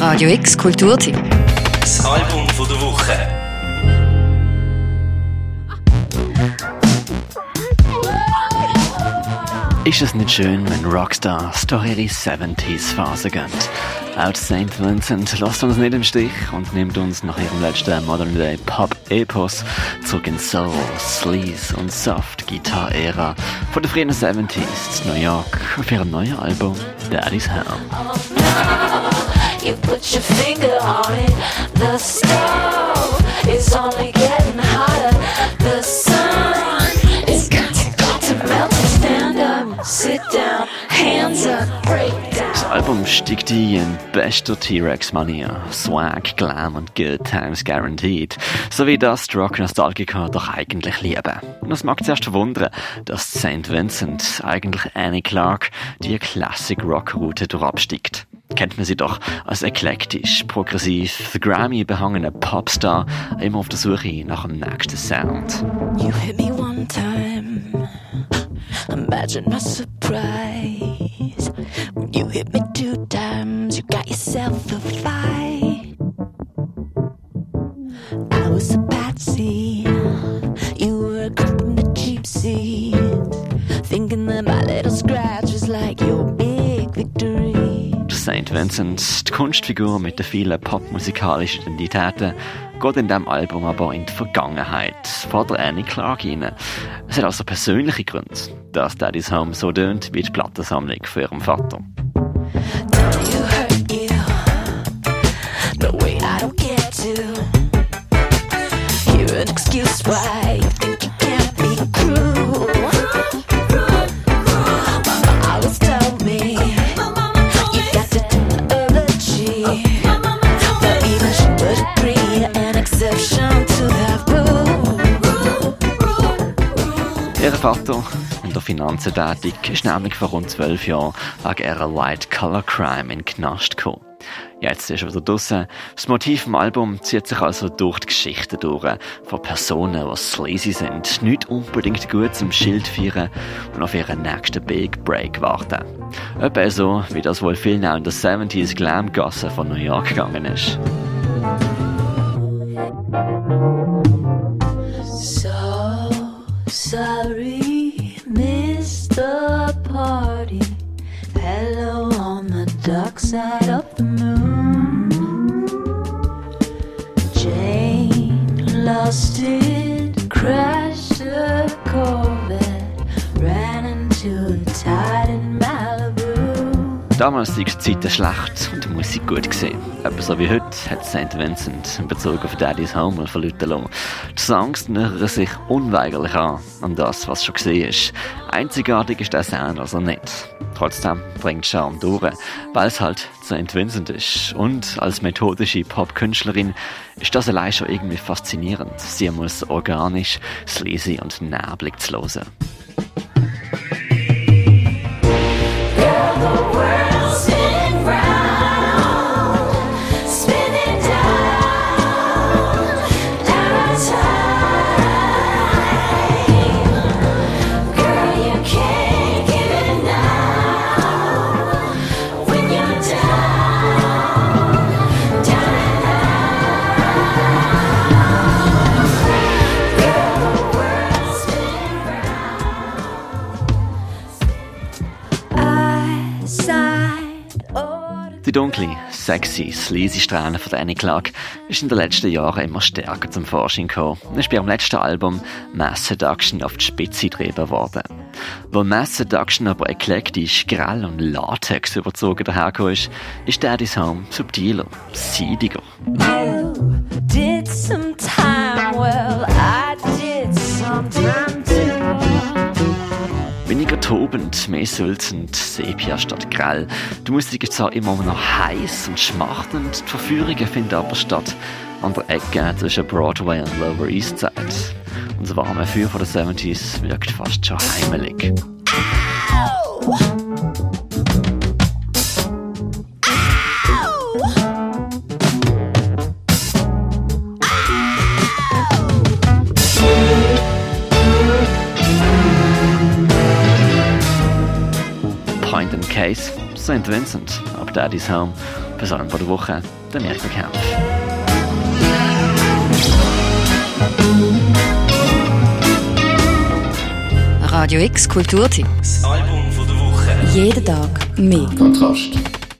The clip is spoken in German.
Radio X Kulturteam. Das Album von der Woche. Ist es nicht schön, wenn Rockstars durch ihre 70s-Phase gehen? Auch St. Vincent lässt uns nicht im Stich und nimmt uns nach ihrem letzten Modern Day Pop-Epos zurück in Soul, Sleaze und Soft-Gitarre-Ära von den frühen 70s New York auf ihrem neuen Album Daddy's Home. Das. Album steigt ein in bester T-Rex-Manier. Swag, Glam und Good Times Guaranteed. So wie das die Rock-Nostalgiker doch eigentlich lieben. Und es mag zuerst verwundern, dass St. Vincent, eigentlich Annie Clark, die Classic-Rock-Route durchabsteigt. Kennt man sie doch als eklektisch, progressiv, Grammy behangene Popstar, immer auf der Suche nach dem nächsten Sound. You hit me one time. Imagine my surprise. When you hit me two times, you got yourself a fight. I was a patsy. St. Vincent, die Kunstfigur mit den vielen popmusikalischen Identitäten, geht in diesem Album aber in die Vergangenheit, vor der Annie Clark rein. Es hat also persönliche Gründe, dass Daddy's Home so tönt wie die Plattensammlung von ihrem Vater. You hurt Ihr Vater, in der Finanzen tätig, ist nämlich vor rund zwölf Jahren wegen ihrer White Collar Crime in Knast gekommen. Jetzt ist er wieder draussen. Das Motiv im Album zieht sich also durch die Geschichte durch. Von Personen, die sleazy sind, nicht unbedingt gut zum Schild feiern und auf ihren nächsten Big Break warten. Etwa so, wie das wohl vielen auch in der 70s Glamgasse von New York gegangen ist. Sorry, missed the party. Hello on the dark side of the moon. Jane lost it, crashed a Corvette, ran into a. Damals war die Zeit schlecht und die Musik gut gesehen. Etwa so wie heute hat St. Vincent in Bezug auf Daddy's Home mal verlauten lassen. Die Songs nähern sich unweigerlich an, an das, was schon gesehen ist. Einzigartig ist der Sound also nicht. Trotzdem bringt Charme durch, weil es halt St. Vincent ist. Und als methodische Popkünstlerin ist das allein schon irgendwie faszinierend, sie muss organisch, sleazy und neblig zu hören. Die dunkle, sexy, sleazy Strähne von Annie Clark ist in den letzten Jahren immer stärker zum Vorschein gekommen und ist bei ihrem letzten Album Mass Seduction auf die Spitze getrieben worden. Wo Mass Seduction aber eklektisch, grell und Latex überzogen dahergekommen ist, ist Daddy's Home subtiler, seidiger. You did some time, well, I did some time. Weniger tobend, mehr sulzend, Sepia statt grell. Die Musik ist zwar immer noch heiß und schmachtend, die Verführungen finden aber statt an der Ecke zwischen Broadway und Lower East Side. Unser warme Feuer von den 70s wirkt fast schon heimelig. Point and Case, St. Vincent, ab Daddy's Home. Bis allem der Woche, der Mirko Kempf. Radio X Kulturtipps. Album von der Woche. Jeden Tag mehr. Kontrast.